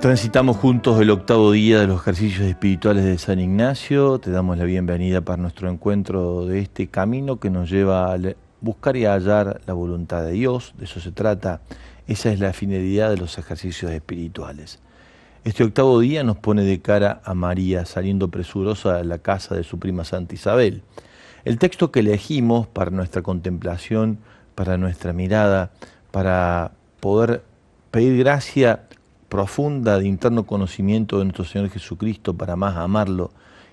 Transitamos juntos el octavo día de los ejercicios espirituales de San Ignacio. Te damos la bienvenida para nuestro encuentro de este camino que nos lleva a buscar y a hallar la voluntad de Dios. De eso se trata. Esa es la finalidad de los ejercicios espirituales. Este octavo día nos pone de cara a María saliendo presurosa de la casa de su prima Santa Isabel. El texto que elegimos para nuestra contemplación, para nuestra mirada, para poder pedir gracia profunda de interno conocimiento de nuestro Señor Jesucristo para más amarlo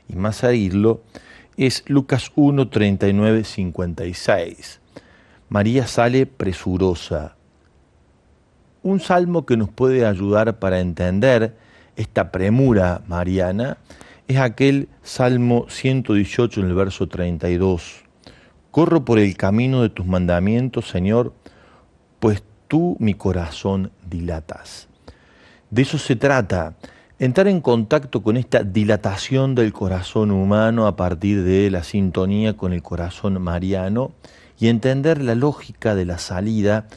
y más seguirlo, es Lucas 1, 39, 56. María sale presurosa. Un salmo que nos puede ayudar para entender esta premura mariana es aquel Salmo 118 en el verso 32. Corro por el camino de tus mandamientos, Señor, pues tú mi corazón dilatas. De eso se trata, entrar en contacto con esta dilatación del corazón humano a partir de la sintonía con el corazón mariano y entender la lógica de la salida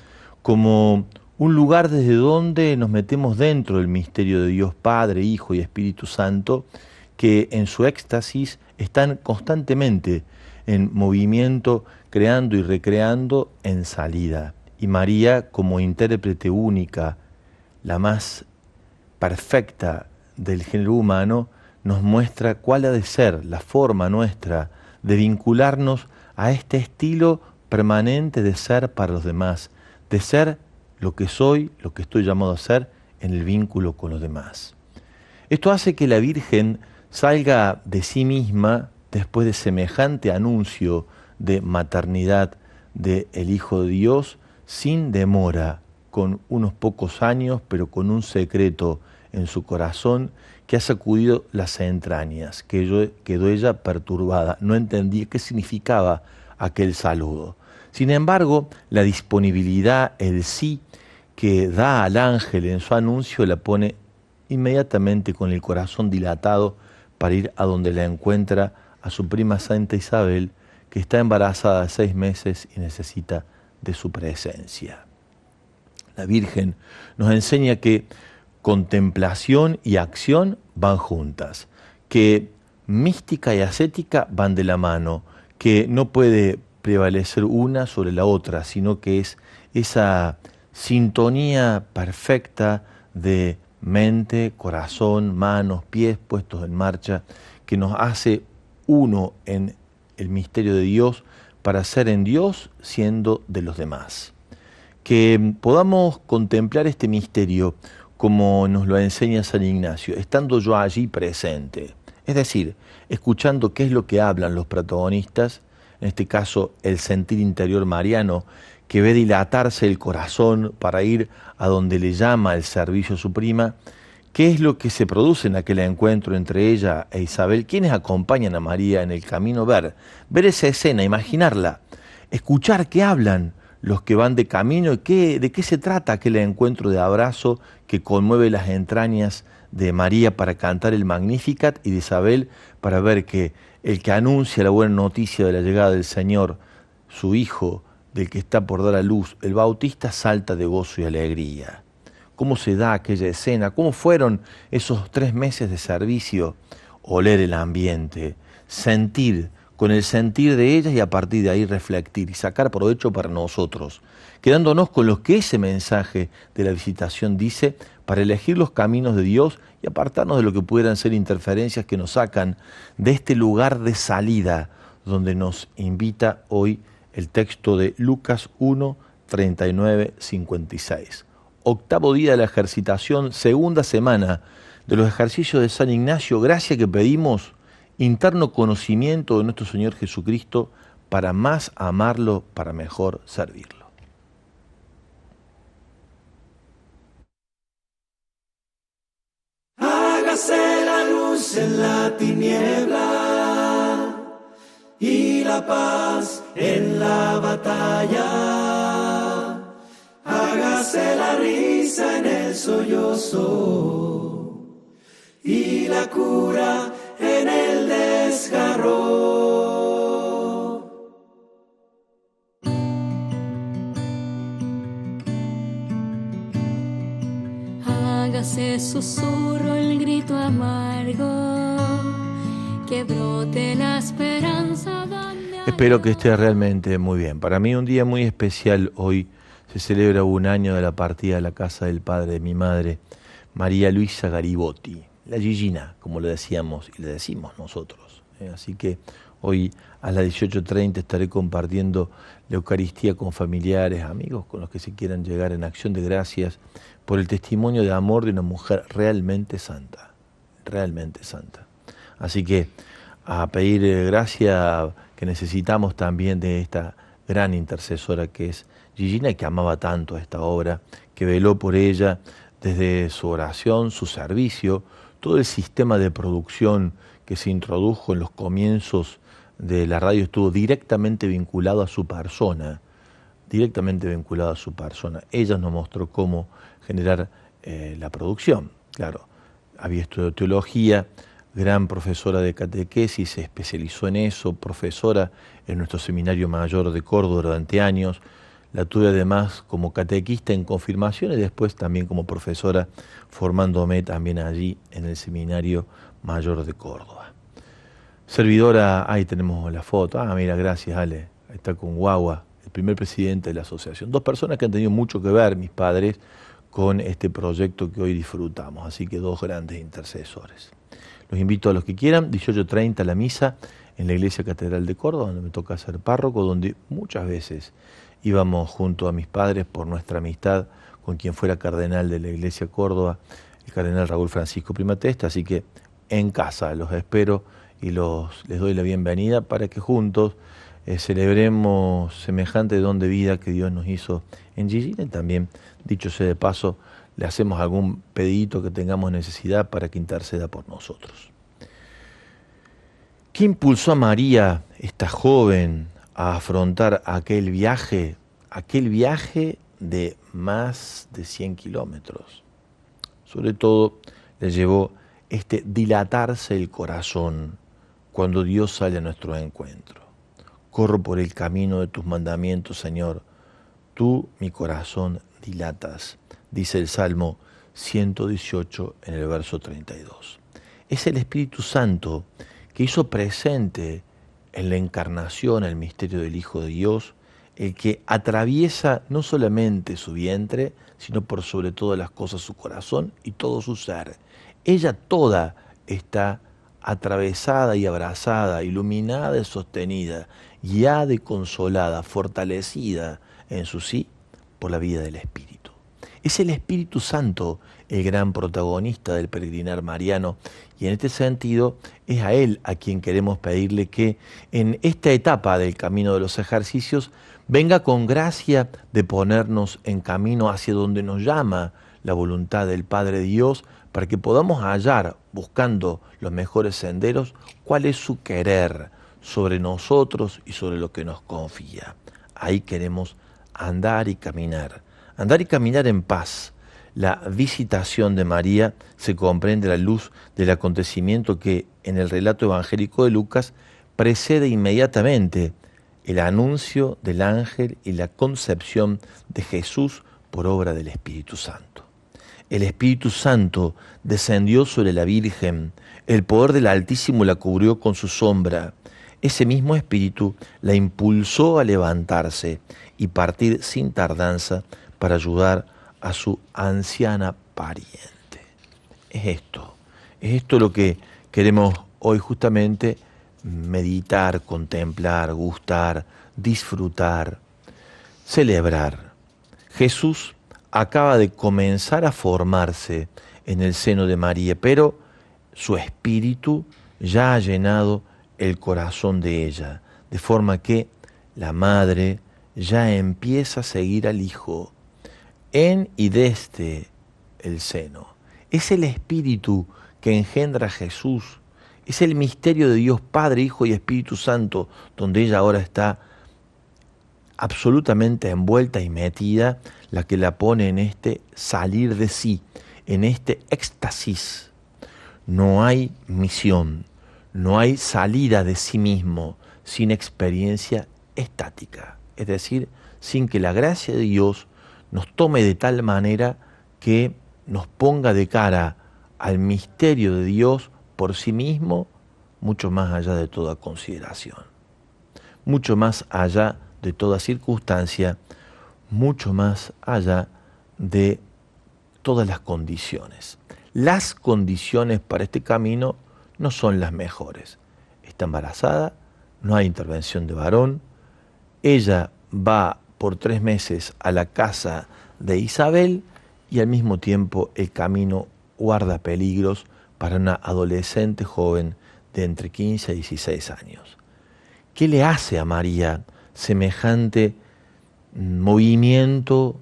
como un lugar desde donde nos metemos dentro del misterio de Dios Padre, Hijo y Espíritu Santo, que en su éxtasis están constantemente en movimiento, creando y recreando en salida. Y María, como intérprete única, la más perfecta del género humano nos muestra cuál ha de ser la forma nuestra de vincularnos a este estilo permanente de ser para los demás, de ser lo que soy, lo que estoy llamado a ser en el vínculo con los demás. Esto hace que la Virgen salga de sí misma después de semejante anuncio de maternidad del el Hijo de Dios sin demora, con unos pocos años, pero con un secreto en su corazón que ha sacudido las entrañas, que quedó ella perturbada, no entendía qué significaba aquel saludo. Sin embargo, la disponibilidad, el sí que da al ángel en su anuncio, la pone inmediatamente con el corazón dilatado para ir a donde la encuentra a su prima Santa Isabel, que está embarazada de seis meses y necesita de su presencia. La Virgen nos enseña que contemplación y acción van juntas, que mística y ascética van de la mano, que no puede prevalecer una sobre la otra, sino que es esa sintonía perfecta de mente, corazón, manos, pies puestos en marcha, que nos hace uno en el misterio de Dios para ser en Dios siendo de los demás. Que podamos contemplar este misterio como nos lo enseña San Ignacio, estando yo allí presente. Es decir, escuchando qué es lo que hablan los protagonistas, en este caso el sentir interior mariano, que ve dilatarse el corazón para ir a donde le llama el servicio a su prima, qué es lo que se produce en aquel encuentro entre ella e Isabel, quienes acompañan a María en el camino, ver, ver esa escena, imaginarla, escuchar qué hablan, los que van de camino y qué, de qué se trata aquel encuentro de abrazo que conmueve las entrañas de María para cantar el Magnificat y de Isabel para ver que el que anuncia la buena noticia de la llegada del Señor, su Hijo, del que está por dar a luz, el Bautista salta de gozo y alegría. ¿Cómo se da aquella escena? ¿Cómo fueron esos tres meses de servicio? Oler el ambiente, sentir con el sentir de ellas y a partir de ahí reflectir y sacar provecho para nosotros, quedándonos con lo que ese mensaje de la visitación dice para elegir los caminos de Dios y apartarnos de lo que pudieran ser interferencias que nos sacan de este lugar de salida donde nos invita hoy el texto de Lucas 1, 39, 56. Octavo día de la ejercitación, segunda semana de los ejercicios de San Ignacio, gracia que pedimos interno conocimiento de nuestro Señor Jesucristo para más amarlo, para mejor servirlo. Hágase la luz en la tiniebla y la paz en la batalla. Hágase la risa en el sollozo y la cura en el desgarro. ese susurro, el grito amargo, que brote la esperanza. Espero que esté realmente muy bien. Para mí un día muy especial hoy se celebra un año de la partida a la casa del padre de mi madre, María Luisa Garibotti, la Gigina, como le decíamos y le decimos nosotros. ¿eh? Así que hoy a las 18.30 estaré compartiendo la Eucaristía con familiares, amigos, con los que se quieran llegar en acción de gracias por el testimonio de amor de una mujer realmente santa, realmente santa. Así que a pedir eh, gracia que necesitamos también de esta gran intercesora que es Gigina que amaba tanto esta obra, que veló por ella desde su oración, su servicio, todo el sistema de producción que se introdujo en los comienzos de la radio estuvo directamente vinculado a su persona, directamente vinculado a su persona. Ella nos mostró cómo generar eh, la producción. Claro, había estudiado teología, gran profesora de catequesis, se especializó en eso, profesora en nuestro seminario mayor de Córdoba durante años. La tuve además como catequista en confirmación y después también como profesora formándome también allí en el seminario mayor de Córdoba. Servidora, ahí tenemos la foto. Ah, mira, gracias Ale. Está con Guagua, el primer presidente de la asociación. Dos personas que han tenido mucho que ver, mis padres, con este proyecto que hoy disfrutamos. Así que dos grandes intercesores. Los invito a los que quieran, 18.30 la misa en la Iglesia Catedral de Córdoba, donde me toca ser párroco, donde muchas veces íbamos junto a mis padres por nuestra amistad con quien fuera cardenal de la Iglesia Córdoba, el cardenal Raúl Francisco Primatesta, así que en casa los espero y los, les doy la bienvenida para que juntos eh, celebremos semejante don de vida que Dios nos hizo en Gigi y también, dicho sea de paso, le hacemos algún pedito que tengamos necesidad para que interceda por nosotros. ¿Qué impulsó a María, esta joven, a afrontar aquel viaje, aquel viaje de más de 100 kilómetros? Sobre todo le llevó este dilatarse el corazón cuando Dios sale a nuestro encuentro. Corro por el camino de tus mandamientos, Señor. Tú mi corazón dilatas dice el Salmo 118 en el verso 32. Es el Espíritu Santo que hizo presente en la encarnación el misterio del Hijo de Dios, el que atraviesa no solamente su vientre, sino por sobre todas las cosas su corazón y todo su ser. Ella toda está atravesada y abrazada, iluminada y sostenida, guiada y consolada, fortalecida en su sí por la vida del Espíritu. Es el Espíritu Santo el gran protagonista del peregrinar mariano y en este sentido es a Él a quien queremos pedirle que en esta etapa del camino de los ejercicios venga con gracia de ponernos en camino hacia donde nos llama la voluntad del Padre Dios para que podamos hallar, buscando los mejores senderos, cuál es su querer sobre nosotros y sobre lo que nos confía. Ahí queremos andar y caminar andar y caminar en paz. La visitación de María se comprende a la luz del acontecimiento que en el relato evangélico de Lucas precede inmediatamente el anuncio del ángel y la concepción de Jesús por obra del Espíritu Santo. El Espíritu Santo descendió sobre la Virgen, el poder del Altísimo la cubrió con su sombra. Ese mismo Espíritu la impulsó a levantarse y partir sin tardanza para ayudar a su anciana pariente. Es esto, es esto lo que queremos hoy justamente meditar, contemplar, gustar, disfrutar, celebrar. Jesús acaba de comenzar a formarse en el seno de María, pero su espíritu ya ha llenado el corazón de ella, de forma que la madre ya empieza a seguir al Hijo en y desde el seno. Es el Espíritu que engendra a Jesús. Es el misterio de Dios Padre, Hijo y Espíritu Santo, donde ella ahora está absolutamente envuelta y metida, la que la pone en este salir de sí, en este éxtasis. No hay misión, no hay salida de sí mismo sin experiencia estática, es decir, sin que la gracia de Dios nos tome de tal manera que nos ponga de cara al misterio de Dios por sí mismo, mucho más allá de toda consideración, mucho más allá de toda circunstancia, mucho más allá de todas las condiciones. Las condiciones para este camino no son las mejores. Está embarazada, no hay intervención de varón, ella va por tres meses a la casa de Isabel y al mismo tiempo el camino guarda peligros para una adolescente joven de entre 15 y 16 años. ¿Qué le hace a María semejante movimiento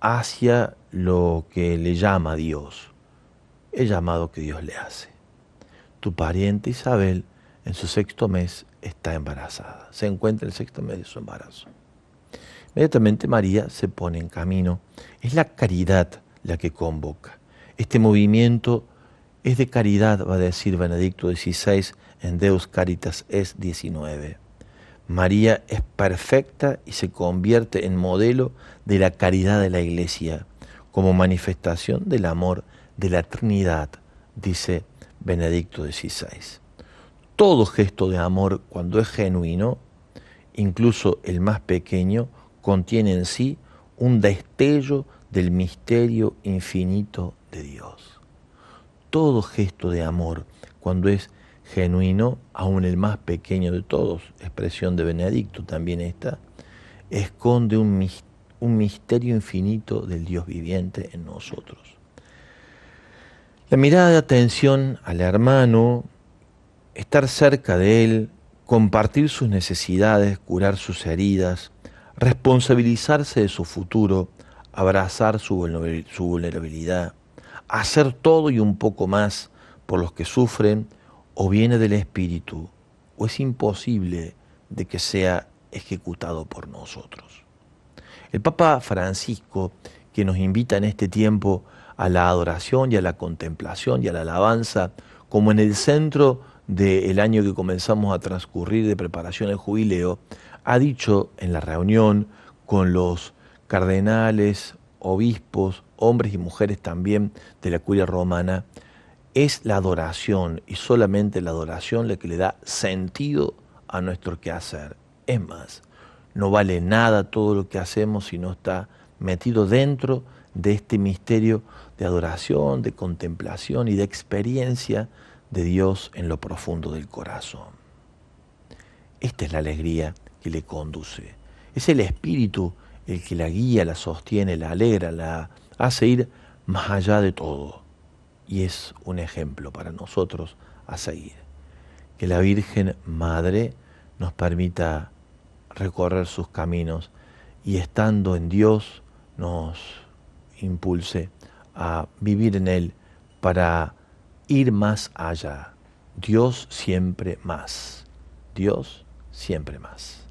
hacia lo que le llama Dios? El llamado que Dios le hace. Tu pariente Isabel en su sexto mes está embarazada. Se encuentra en el sexto mes de su embarazo. Inmediatamente María se pone en camino. Es la caridad la que convoca. Este movimiento es de caridad, va a decir Benedicto XVI en Deus Caritas es 19. María es perfecta y se convierte en modelo de la caridad de la Iglesia, como manifestación del amor de la Trinidad, dice Benedicto XVI. Todo gesto de amor, cuando es genuino, incluso el más pequeño, contiene en sí un destello del misterio infinito de Dios. Todo gesto de amor, cuando es genuino, aun el más pequeño de todos, expresión de Benedicto también esta, esconde un misterio infinito del Dios viviente en nosotros. La mirada de atención al hermano, estar cerca de él, compartir sus necesidades, curar sus heridas, responsabilizarse de su futuro, abrazar su vulnerabilidad, hacer todo y un poco más por los que sufren, o viene del Espíritu, o es imposible de que sea ejecutado por nosotros. El Papa Francisco, que nos invita en este tiempo a la adoración y a la contemplación y a la alabanza, como en el centro del año que comenzamos a transcurrir de preparación al jubileo, ha dicho en la reunión con los cardenales, obispos, hombres y mujeres también de la curia romana, es la adoración y solamente la adoración la que le da sentido a nuestro quehacer. Es más, no vale nada todo lo que hacemos si no está metido dentro de este misterio de adoración, de contemplación y de experiencia de Dios en lo profundo del corazón. Esta es la alegría que le conduce. Es el Espíritu el que la guía, la sostiene, la alegra, la hace ir más allá de todo. Y es un ejemplo para nosotros a seguir. Que la Virgen Madre nos permita recorrer sus caminos y estando en Dios nos impulse a vivir en Él para ir más allá. Dios siempre más. Dios siempre más.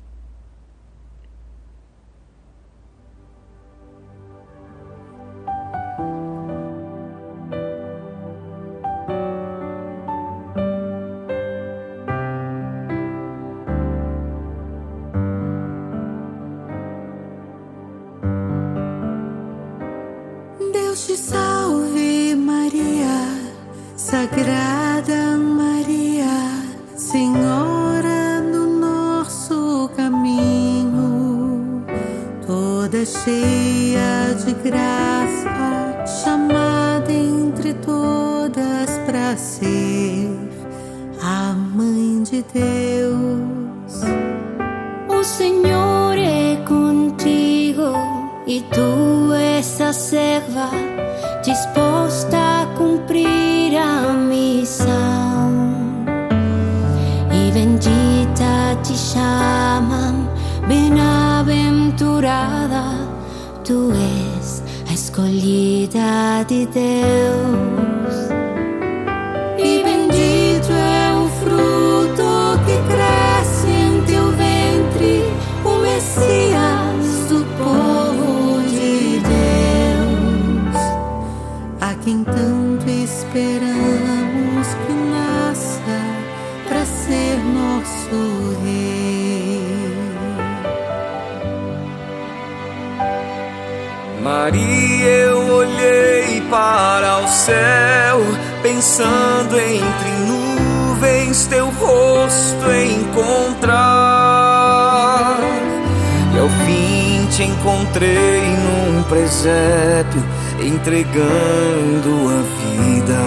Te encontrei num presépio, entregando a vida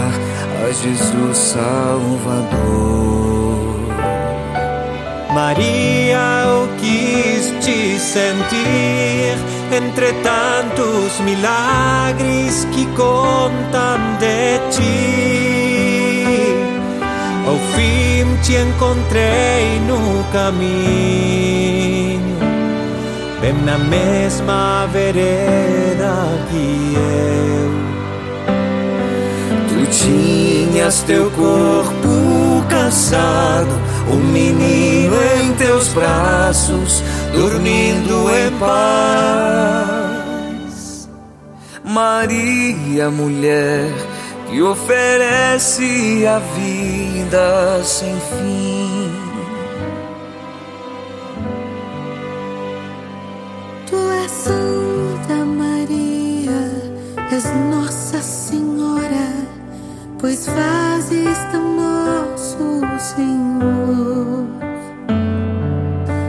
a Jesus Salvador. Maria, eu quis te sentir entre tantos milagres que contam de ti. Ao fim te encontrei no caminho, bem na mesma vereda que eu. Tu tinhas teu corpo cansado, um menino em teus braços, dormindo em paz. Maria, mulher, que oferece a vida sem fim. Pois fazes tão nosso Senhor.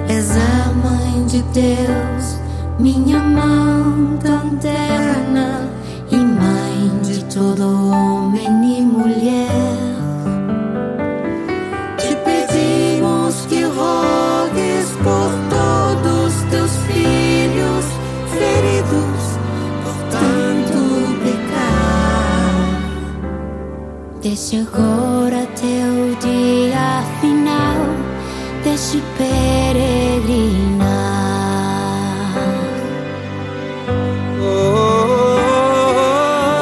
És a Mãe de Deus, minha mão tão terna e Mãe de todo homem Agora teu dia final, deixe peregrinar.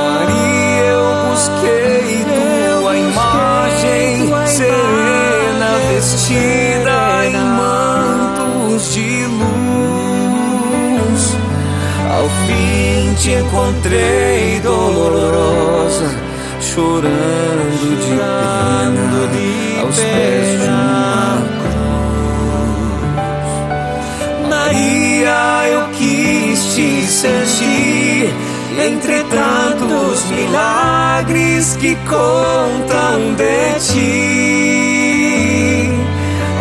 Maria, eu busquei tua imagem serena, vestida em mantos de luz. Ao fim te encontrei dolorosa, chorando entre tantos milagres que contam de ti.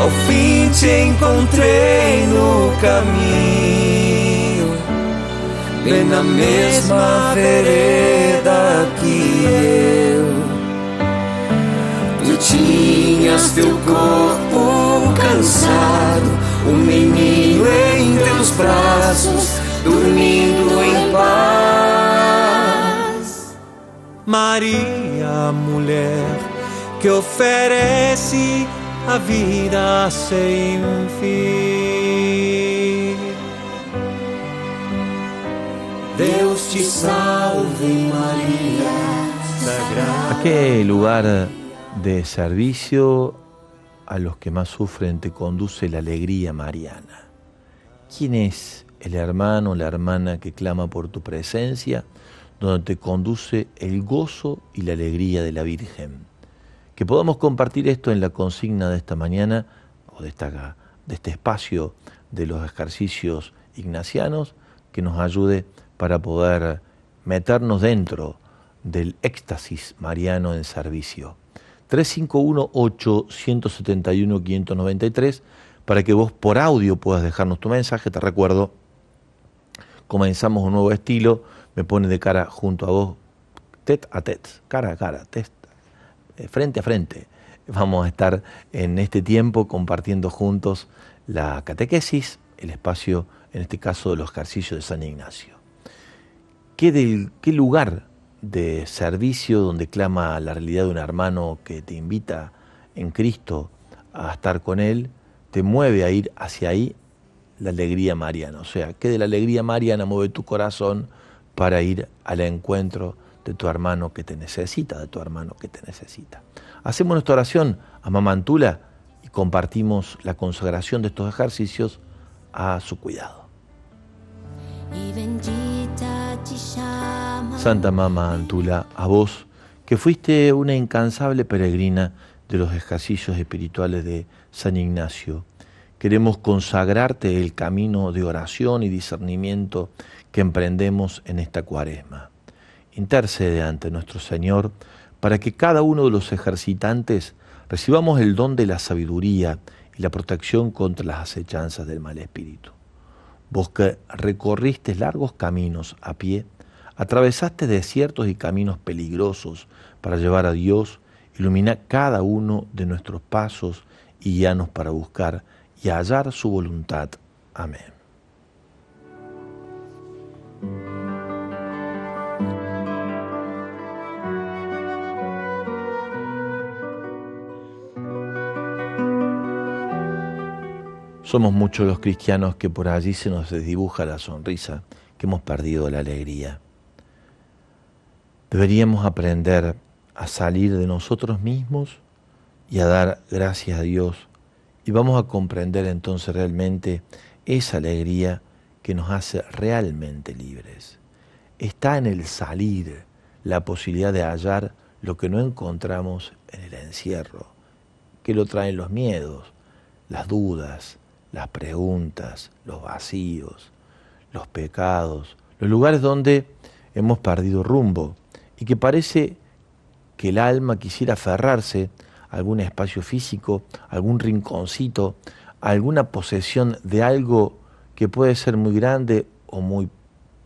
Ao fim te encontrei no caminho, bem na mesma vereda que eu. Tu tinhas teu corpo cansado, um menino em teus braços, dormindo em paz. Maria, mulher, que oferece a vida sem fim. Deus te salve, Maria, sagrada. ¿A qué lugar de servicio a los que más sufren te conduce la alegría mariana? ¿Quién es el hermano la hermana que clama por tu presencia, donde te conduce el gozo y la alegría de la Virgen? Que podamos compartir esto en la consigna de esta mañana, o de este espacio de los ejercicios ignacianos, que nos ayude para poder meternos dentro del éxtasis mariano en servicio. 351-871-593 para que vos por audio puedas dejarnos tu mensaje. Te recuerdo, comenzamos un nuevo estilo, me pone de cara junto a vos, tet a tet, cara a cara, tet, eh, frente a frente. Vamos a estar en este tiempo compartiendo juntos la catequesis, el espacio, en este caso, de los ejercicios de San Ignacio. ¿Qué, del, qué lugar de servicio donde clama la realidad de un hermano que te invita en Cristo a estar con Él, te mueve a ir hacia ahí la alegría mariana? O sea, ¿qué de la alegría mariana mueve tu corazón para ir al encuentro de tu hermano que te necesita, de tu hermano que te necesita? Hacemos nuestra oración a Mamantula y compartimos la consagración de estos ejercicios a su cuidado. Santa Mama Antula, a vos, que fuiste una incansable peregrina de los ejercicios espirituales de San Ignacio, queremos consagrarte el camino de oración y discernimiento que emprendemos en esta cuaresma. intercede ante nuestro Señor para que cada uno de los ejercitantes recibamos el don de la sabiduría y la protección contra las acechanzas del mal espíritu. Vos que recorriste largos caminos a pie, atravesaste desiertos y caminos peligrosos para llevar a Dios, ilumina cada uno de nuestros pasos y guíanos para buscar y hallar su voluntad. Amén. Somos muchos los cristianos que por allí se nos desdibuja la sonrisa, que hemos perdido la alegría. Deberíamos aprender a salir de nosotros mismos y a dar gracias a Dios y vamos a comprender entonces realmente esa alegría que nos hace realmente libres. Está en el salir la posibilidad de hallar lo que no encontramos en el encierro, que lo traen los miedos, las dudas, las preguntas, los vacíos, los pecados, los lugares donde hemos perdido rumbo y que parece que el alma quisiera aferrarse algún espacio físico, algún rinconcito, alguna posesión de algo que puede ser muy grande o muy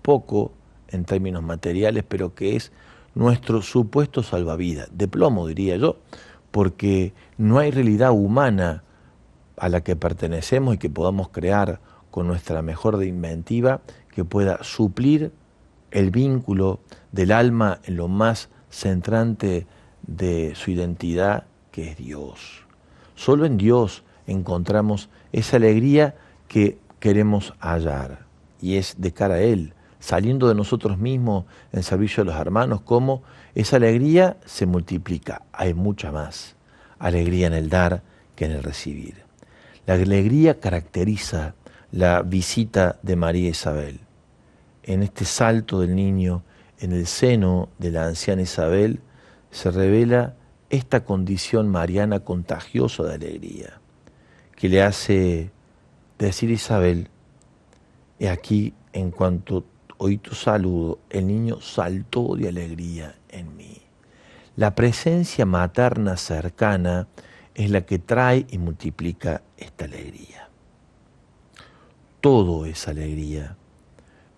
poco en términos materiales, pero que es nuestro supuesto salvavidas, de plomo diría yo, porque no hay realidad humana a la que pertenecemos y que podamos crear con nuestra mejor de inventiva que pueda suplir el vínculo del alma en lo más centrante de su identidad, que es Dios. Solo en Dios encontramos esa alegría que queremos hallar y es de cara a Él, saliendo de nosotros mismos en servicio de los hermanos, como esa alegría se multiplica, hay mucha más alegría en el dar que en el recibir. La alegría caracteriza la visita de María Isabel. En este salto del niño en el seno de la anciana Isabel se revela esta condición mariana contagiosa de alegría, que le hace decir Isabel, he aquí, en cuanto oí tu saludo, el niño saltó de alegría en mí. La presencia materna cercana es la que trae y multiplica esta alegría. Todo es alegría,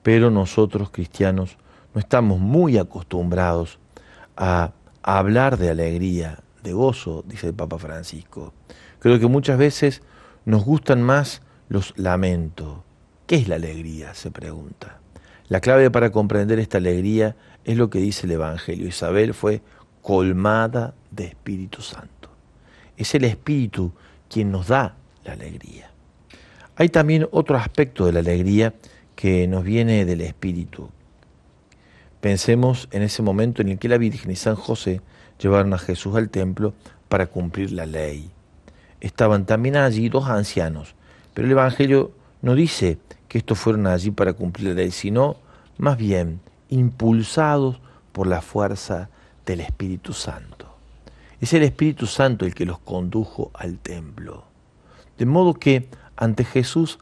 pero nosotros cristianos no estamos muy acostumbrados a, hablar de alegría, de gozo, dice el Papa Francisco. Creo que muchas veces nos gustan más los lamentos. ¿Qué es la alegría? se pregunta. La clave para comprender esta alegría es lo que dice el Evangelio. Isabel fue colmada de Espíritu Santo. Es el Espíritu quien nos da la alegría. Hay también otro aspecto de la alegría que nos viene del Espíritu. Pensemos en ese momento en el que la Virgen y San José llevaron a Jesús al templo para cumplir la ley. Estaban también allí dos ancianos, pero el Evangelio no dice que estos fueron allí para cumplir la ley, sino más bien impulsados por la fuerza del Espíritu Santo. Es el Espíritu Santo el que los condujo al templo. De modo que ante Jesús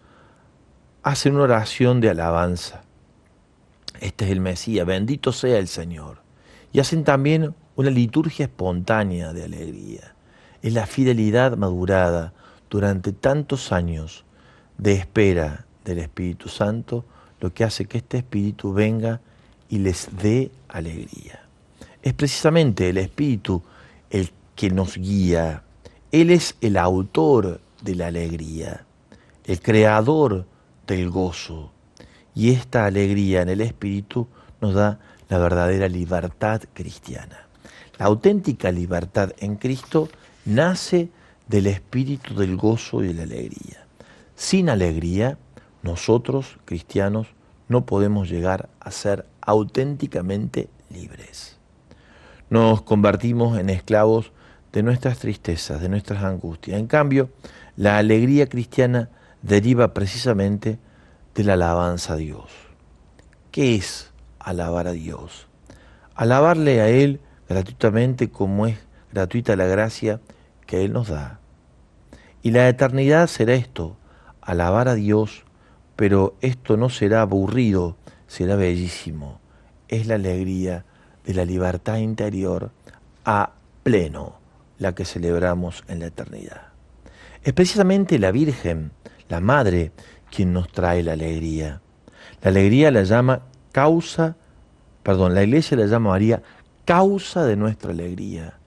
hacen una oración de alabanza. Este es el Mesías, bendito sea el Señor. Y hacen también una liturgia espontánea de alegría. Es la fidelidad madurada durante tantos años de espera del Espíritu Santo lo que hace que este Espíritu venga y les dé alegría. Es precisamente el Espíritu el que nos guía. Él es el autor de la alegría, el creador del gozo. Y esta alegría en el Espíritu nos da la verdadera libertad cristiana. La auténtica libertad en Cristo nace del espíritu del gozo y de la alegría. Sin alegría, nosotros, cristianos, no podemos llegar a ser auténticamente libres nos convertimos en esclavos de nuestras tristezas, de nuestras angustias. En cambio, la alegría cristiana deriva precisamente de la alabanza a Dios. ¿Qué es alabar a Dios? Alabarle a Él gratuitamente como es gratuita la gracia que Él nos da. Y la eternidad será esto, alabar a Dios, pero esto no será aburrido, será bellísimo. Es la alegría de la libertad interior a pleno, la que celebramos en la eternidad. Es precisamente la Virgen, la Madre, quien nos trae la alegría. La alegría la llama causa, perdón, la iglesia la llama María causa de nuestra alegría.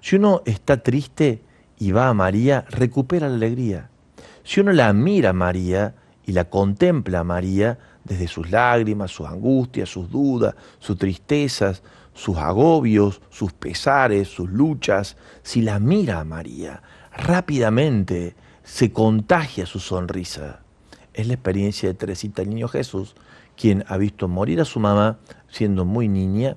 Si uno está triste y va a María, recupera la alegría. Si uno la mira a María y la contempla a María desde sus lágrimas, sus angustias, sus dudas, sus tristezas, sus agobios, sus pesares, sus luchas, si la mira a María, rápidamente se contagia su sonrisa. Es la experiencia de Teresita el Niño Jesús, quien ha visto morir a su mamá siendo muy niña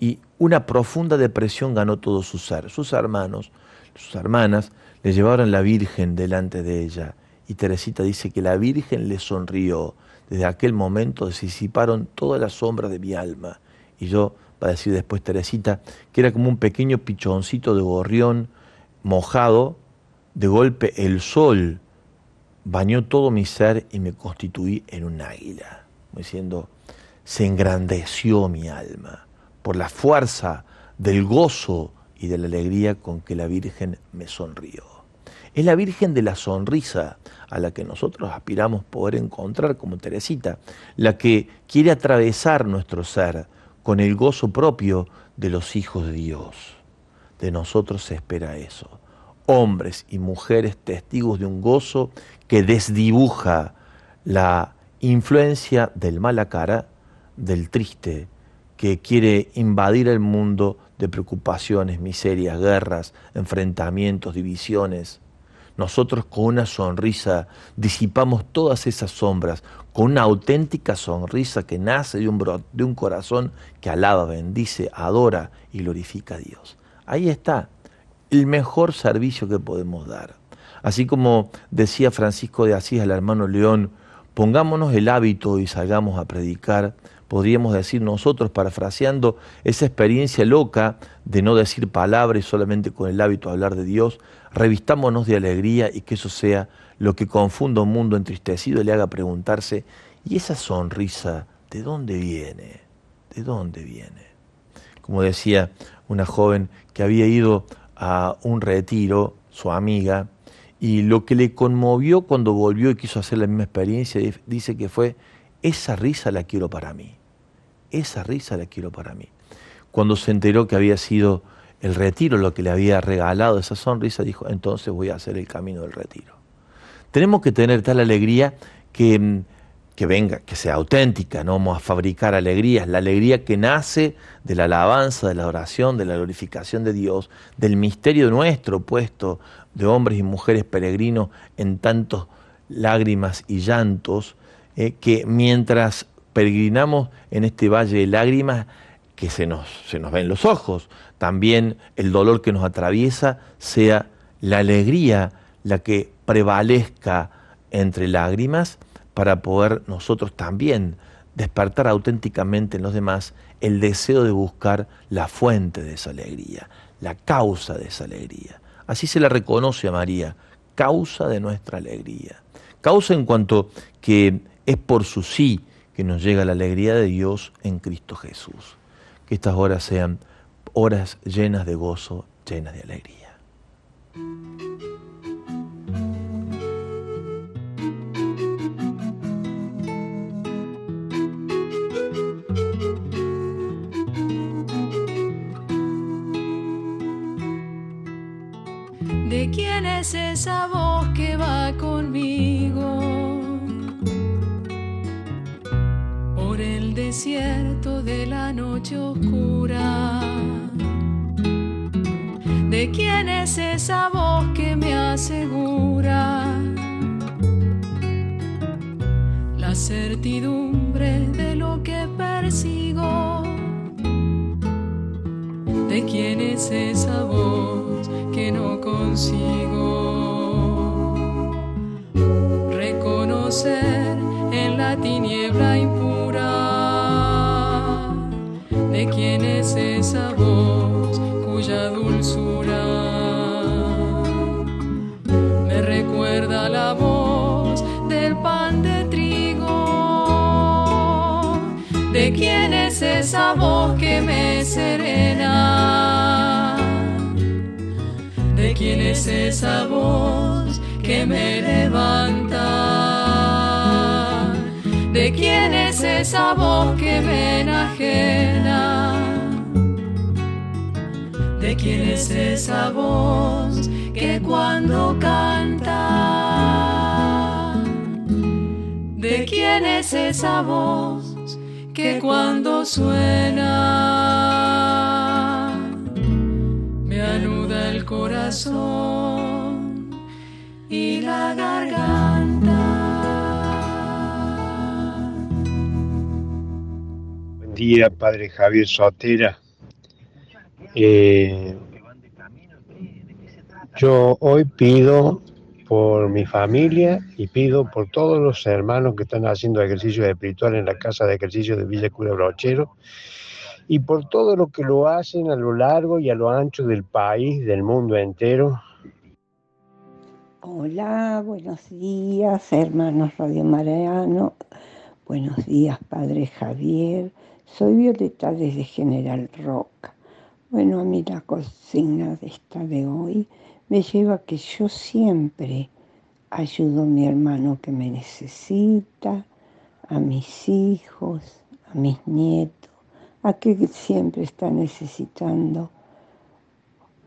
y una profunda depresión ganó todo su ser. Sus hermanos, sus hermanas, le llevaron la Virgen delante de ella y Teresita dice que la Virgen le sonrió. Desde aquel momento disiparon todas las sombras de mi alma y yo va a decir después Teresita, que era como un pequeño pichoncito de gorrión mojado, de golpe el sol bañó todo mi ser y me constituí en un águila, diciendo, se engrandeció mi alma por la fuerza del gozo y de la alegría con que la Virgen me sonrió. Es la Virgen de la sonrisa a la que nosotros aspiramos poder encontrar como Teresita, la que quiere atravesar nuestro ser, con el gozo propio de los hijos de Dios. De nosotros se espera eso. Hombres y mujeres testigos de un gozo que desdibuja la influencia del mala cara, del triste, que quiere invadir el mundo de preocupaciones, miserias, guerras, enfrentamientos, divisiones. Nosotros con una sonrisa disipamos todas esas sombras, con una auténtica sonrisa que nace de un, de un corazón que alaba, bendice, adora y glorifica a Dios. Ahí está el mejor servicio que podemos dar. Así como decía Francisco de Asís al hermano León, pongámonos el hábito y salgamos a predicar, podríamos decir nosotros, parafraseando esa experiencia loca de no decir palabras solamente con el hábito de hablar de Dios, revistámonos de alegría y que eso sea lo que confunda un mundo entristecido y le haga preguntarse, ¿y esa sonrisa de dónde viene? ¿De dónde viene? Como decía una joven que había ido a un retiro, su amiga, y lo que le conmovió cuando volvió y quiso hacer la misma experiencia, dice que fue, esa risa la quiero para mí, esa risa la quiero para mí. Cuando se enteró que había sido el retiro lo que le había regalado esa sonrisa, dijo, entonces voy a hacer el camino del retiro. Tenemos que tener tal alegría que, mm, que venga, que sea auténtica, no vamos a fabricar alegrías, la alegría que nace de la alabanza, de la oración, de la glorificación de Dios, del misterio nuestro puesto de hombres y mujeres peregrinos en tantos lágrimas y llantos, eh, que mientras peregrinamos en este valle de lágrimas, que se nos, se nos ven los ojos, también el dolor que nos atraviesa sea la alegría la que prevalezca entre lágrimas para poder nosotros también despertar auténticamente en los demás el deseo de buscar la fuente de esa alegría, la causa de esa alegría. Así se la reconoce a María, causa de nuestra alegría. Causa en cuanto que es por su sí que nos llega la alegría de Dios en Cristo Jesús. Que estas horas sean horas llenas de gozo, llenas de alegría. ¿De quién es esa voz que va conmigo? Por el desierto de la noche oscura ¿De quién es esa voz que me asegura la certidumbre de lo que persigo? ¿De quién es esa voz que no consigo reconocer en la tiniebla impura? ¿De quién es esa voz cuya dulzura la voz del pan de trigo. ¿De quién es esa voz que me serena? Es esa voz que me levanta? ¿De quién es esa voz que me enajena? ¿De quién es esa voz que cuando canta? ¿De quién es esa voz que cuando suena anuda el corazón y la garganta? Buen día, Padre Javier Sotera. Eh, yo hoy pido por mi familia y pido por todos los hermanos que están haciendo ejercicio espiritual en la casa de ejercicio de Villa Cura Brochero y por todo lo que lo hacen a lo largo y a lo ancho del país, del mundo entero. Hola, buenos días, hermanos Radio Mariano. Buenos días, Padre Javier. Soy Violeta desde General Roca. Bueno, a mí la consigna de esta de hoy me lleva a que yo siempre ayudo a mi hermano que me necesita, a mis hijos, a mis nietos, a que siempre está necesitando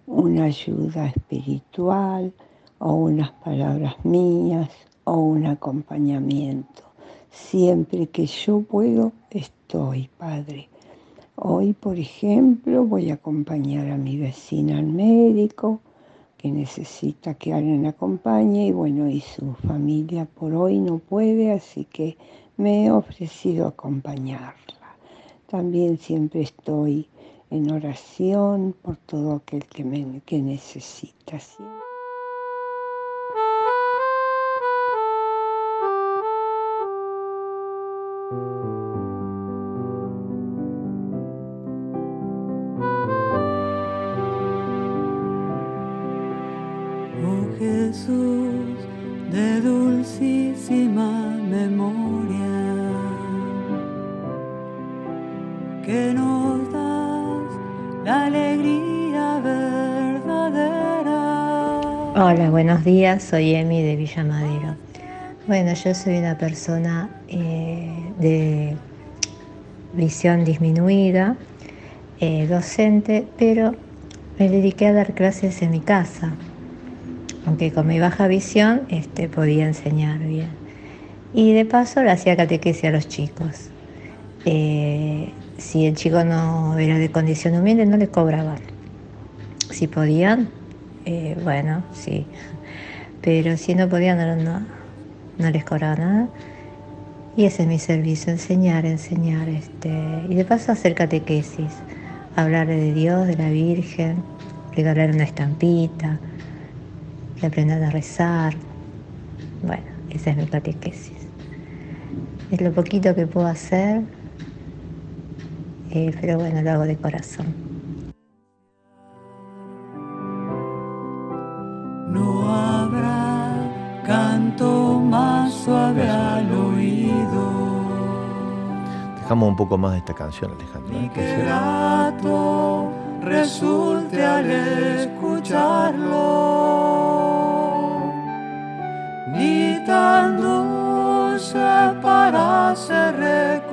una ayuda espiritual o unas palabras mías o un acompañamiento. Siempre que yo puedo, estoy, Padre. Hoy, por ejemplo, voy a acompañar a mi vecina al médico que necesita que alguien acompañe y bueno, y su familia por hoy no puede, así que me he ofrecido acompañarla. También siempre estoy en oración por todo aquel que, me, que necesita. Buenos días, soy Emi de Villa Madero. Bueno, yo soy una persona eh, de visión disminuida, eh, docente, pero me dediqué a dar clases en mi casa aunque con mi baja visión este, podía enseñar bien. Y de paso le hacía catequesis a los chicos. Eh, si el chico no era de condición humilde, no le cobraban. Si podían, bueno, sí. Pero si no podían, no, les cobraba nada. Y ese es mi servicio, enseñar, enseñar. Este, y de paso hacer catequesis, hablar de Dios, de la Virgen, regalar una estampita que aprendan a rezar. Bueno, esa es mi catequesis. Es lo poquito que puedo hacer, eh, pero bueno, lo hago de corazón. Suave al oído. Dejamos un poco más de esta canción, Alejandro. Ni que grato resulte al escucharlo, ni tan dulce para ser recordado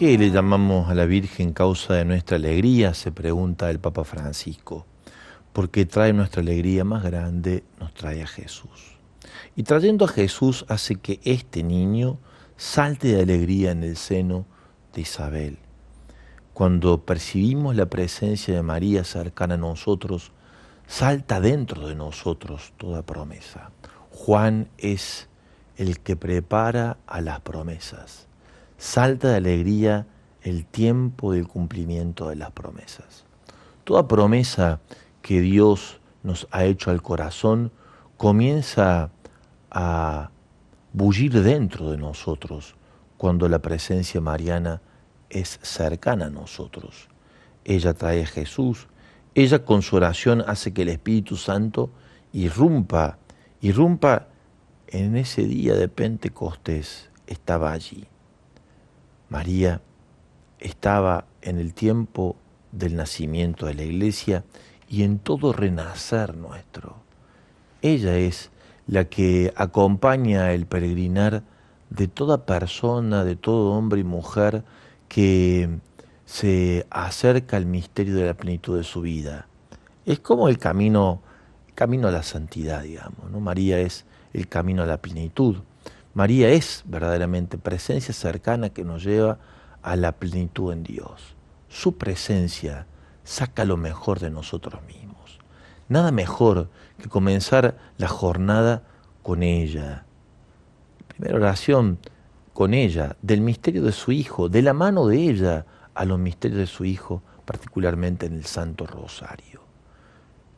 qué le llamamos a la Virgen causa de nuestra alegría? Se pregunta el Papa Francisco. porque trae nuestra alegría más grande, nos trae a Jesús. Y trayendo a Jesús hace que este niño salte de alegría en el seno de Isabel. Cuando percibimos la presencia de María cercana a nosotros, salta dentro de nosotros toda promesa. Juan es el que prepara a las promesas. Salta de alegría el tiempo del cumplimiento de las promesas. Toda promesa que Dios nos ha hecho al corazón comienza a bullir dentro de nosotros cuando la presencia mariana es cercana a nosotros. Ella trae a Jesús, ella con su oración hace que el Espíritu Santo irrumpa, irrumpa en ese día de Pentecostés, estaba allí. María estaba en el tiempo del nacimiento de la iglesia y en todo renacer nuestro. Ella es la que acompaña el peregrinar de toda persona, de todo hombre y mujer que se acerca al misterio de la plenitud de su vida. Es como el camino, camino a la santidad, digamos. María es el camino a la plenitud. María es verdaderamente presencia cercana que nos lleva a la plenitud en Dios. Su presencia saca lo mejor de nosotros mismos. Nada mejor que comenzar la jornada con ella. Primera oración con ella, del misterio de su Hijo, de la mano de ella a los misterios de su Hijo, particularmente en el Santo Rosario.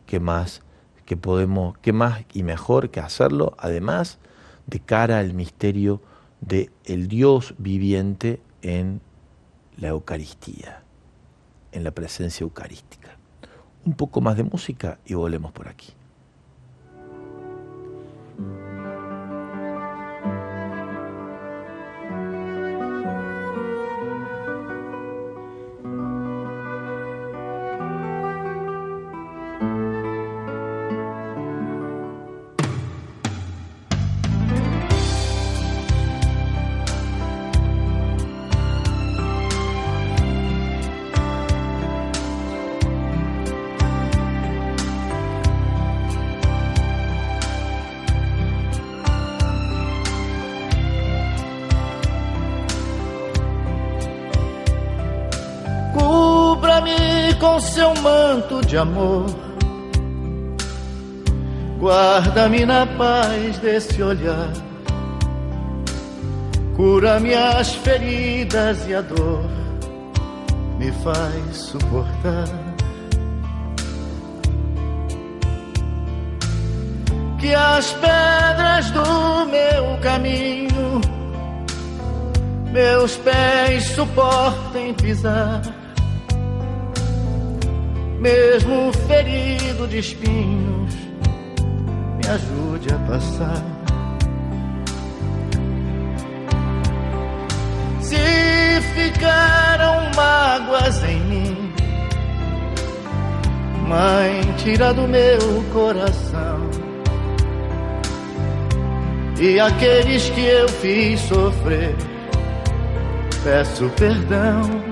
¿Qué más que podemos, qué más y mejor que hacerlo, además de cara al misterio de el Dios viviente en la Eucaristía, en la presencia eucarística. Un poco más de música y volvemos por aquí. Guarda-me na paz desse olhar, cura minhas feridas e a dor. Me faz suportar. Que as pedras do meu caminho meus pés suportem pisar. Mesmo ferido de espinhos, me ajude a passar. Se ficaram mágoas em mim, Mãe, tira do meu coração. E aqueles que eu fiz sofrer, peço perdão.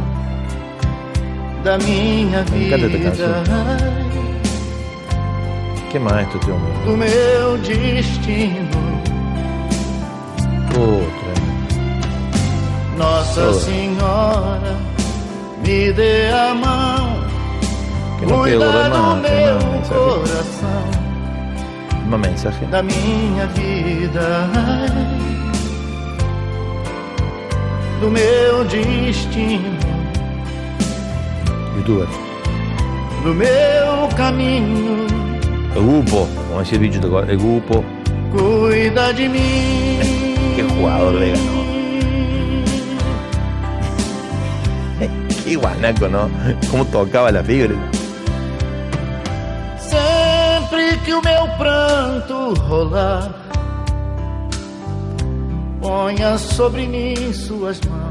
da minha vida. Que mais tu teu nome? Do meu destino. Outra. Nossa Outra. Senhora, me dê a mão. Que não uma, meu coração. Uma mensagem. Da minha vida. Do meu destino youtuber. No meu caminho. Grupo, como decía el bicho el grupo. Cuida de mí. Qué jugador vegano. Qué Qué guanaco, ¿no? Cómo tocaba la fibra. Sempre que o meu pranto rolar, ponha sobre mim suas mãos.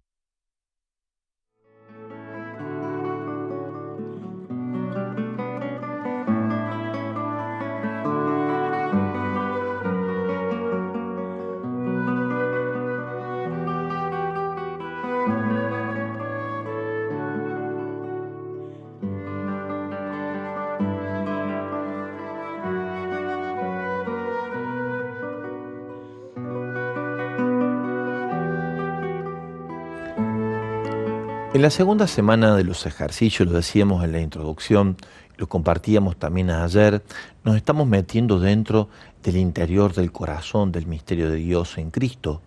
En la segunda semana de los ejercicios, lo decíamos en la introducción, lo compartíamos también ayer, nos estamos metiendo dentro del interior del corazón del misterio de Dios en Cristo.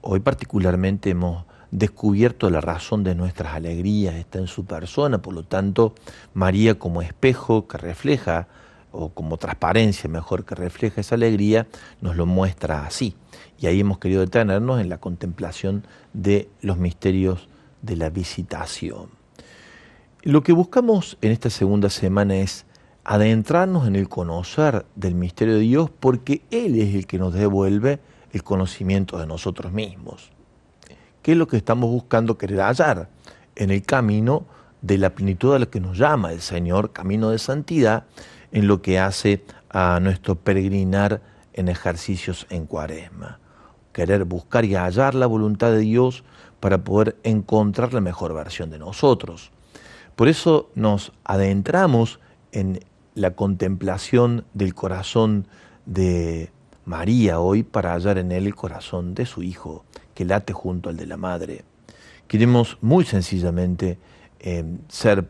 Hoy particularmente hemos descubierto la razón de nuestras alegrías, está en su persona, por lo tanto, María como espejo que refleja, o como transparencia mejor que refleja esa alegría, nos lo muestra así. Y ahí hemos querido detenernos en la contemplación de los misterios de la visitación. Lo que buscamos en esta segunda semana es adentrarnos en el conocer del misterio de Dios porque Él es el que nos devuelve el conocimiento de nosotros mismos. ¿Qué es lo que estamos buscando querer hallar? En el camino de la plenitud a la que nos llama el Señor, camino de santidad, en lo que hace a nuestro peregrinar en ejercicios en cuaresma. Querer buscar y hallar la voluntad de Dios para poder encontrar la mejor versión de nosotros. Por eso nos adentramos en la contemplación del corazón de María hoy para hallar en él el corazón de su Hijo, que late junto al de la Madre. Queremos muy sencillamente eh, ser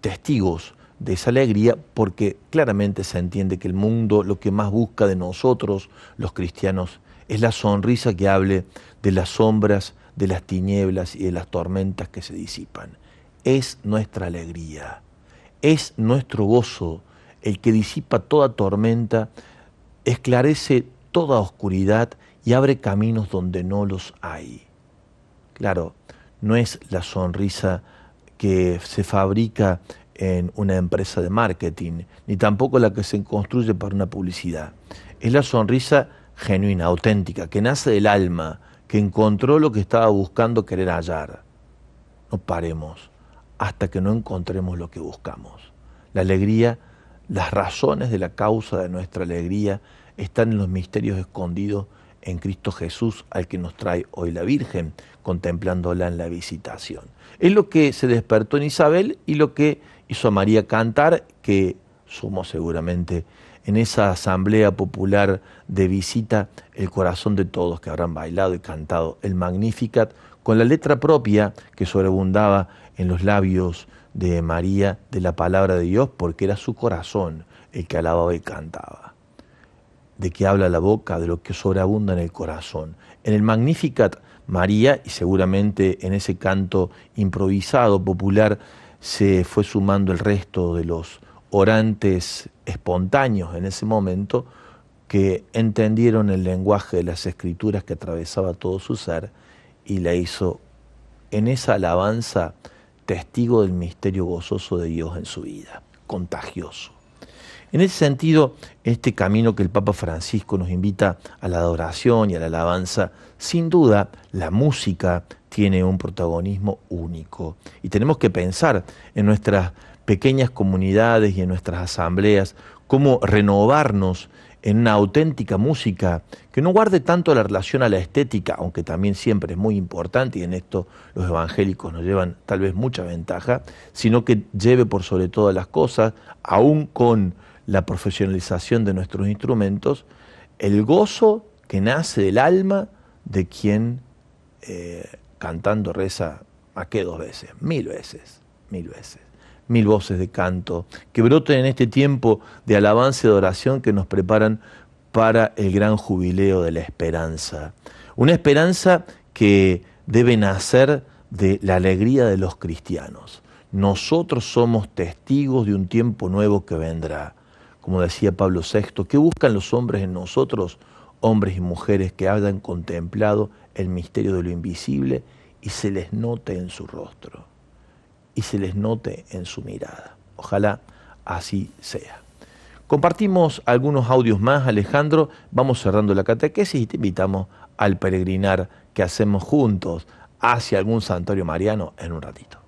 testigos de esa alegría porque claramente se entiende que el mundo lo que más busca de nosotros, los cristianos, es la sonrisa que hable de las sombras de las tinieblas y de las tormentas que se disipan. Es nuestra alegría, es nuestro gozo el que disipa toda tormenta, esclarece toda oscuridad y abre caminos donde no los hay. Claro, no es la sonrisa que se fabrica en una empresa de marketing, ni tampoco la que se construye para una publicidad. Es la sonrisa genuina, auténtica, que nace del alma, que encontró lo que estaba buscando querer hallar. No paremos hasta que no encontremos lo que buscamos. La alegría, las razones de la causa de nuestra alegría están en los misterios escondidos en Cristo Jesús al que nos trae hoy la Virgen, contemplándola en la visitación. Es lo que se despertó en Isabel y lo que hizo a María cantar, que somos seguramente en esa asamblea popular de visita el corazón de todos que habrán bailado y cantado el Magnificat con la letra propia que sobreabundaba en los labios de María de la palabra de Dios, porque era su corazón el que alababa y cantaba. De que habla la boca, de lo que sobreabunda en el corazón. En el Magnificat, María, y seguramente en ese canto improvisado, popular, se fue sumando el resto de los orantes espontáneos en ese momento que entendieron el lenguaje de las escrituras que atravesaba todo su ser y la hizo en esa alabanza testigo del misterio gozoso de Dios en su vida, contagioso. En ese sentido, este camino que el Papa Francisco nos invita a la adoración y a la alabanza, sin duda la música tiene un protagonismo único. Y tenemos que pensar en nuestras pequeñas comunidades y en nuestras asambleas cómo renovarnos en una auténtica música que no guarde tanto la relación a la estética, aunque también siempre es muy importante y en esto los evangélicos nos llevan tal vez mucha ventaja, sino que lleve por sobre todas las cosas, aún con la profesionalización de nuestros instrumentos, el gozo que nace del alma de quien eh, cantando reza a qué dos veces, mil veces, mil veces mil voces de canto, que broten en este tiempo de alabanza y de oración que nos preparan para el gran jubileo de la esperanza. Una esperanza que debe nacer de la alegría de los cristianos. Nosotros somos testigos de un tiempo nuevo que vendrá. Como decía Pablo VI, ¿qué buscan los hombres en nosotros? Hombres y mujeres que hayan contemplado el misterio de lo invisible y se les note en su rostro y se les note en su mirada. Ojalá así sea. Compartimos algunos audios más, Alejandro. Vamos cerrando la catequesis y te invitamos al peregrinar que hacemos juntos hacia algún santuario mariano en un ratito.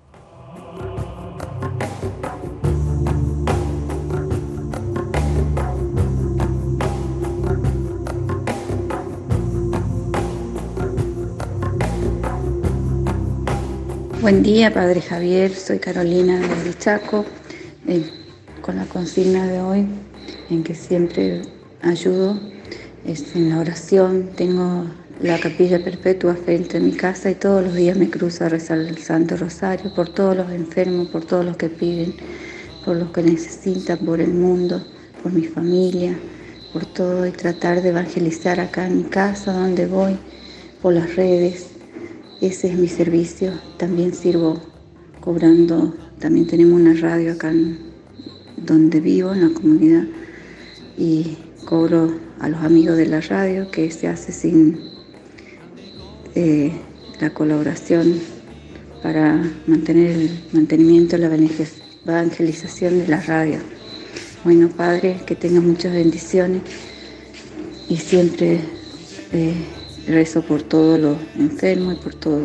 Buen día, Padre Javier. Soy Carolina de Chaco, eh, con la consigna de hoy, en que siempre ayudo es en la oración. Tengo la capilla perpetua frente a mi casa y todos los días me cruzo a rezar el Santo Rosario por todos los enfermos, por todos los que piden, por los que necesitan, por el mundo, por mi familia, por todo y tratar de evangelizar acá en mi casa, donde voy, por las redes ese es mi servicio. También sirvo cobrando, también tenemos una radio acá donde vivo, en la comunidad, y cobro a los amigos de la radio que se hace sin eh, la colaboración para mantener el mantenimiento, la evangelización de la radio. Bueno, Padre, que tenga muchas bendiciones y siempre eh, Rezo por todos los enfermos y por todo,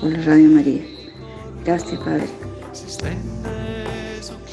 por la Radio María. Gracias, Padre.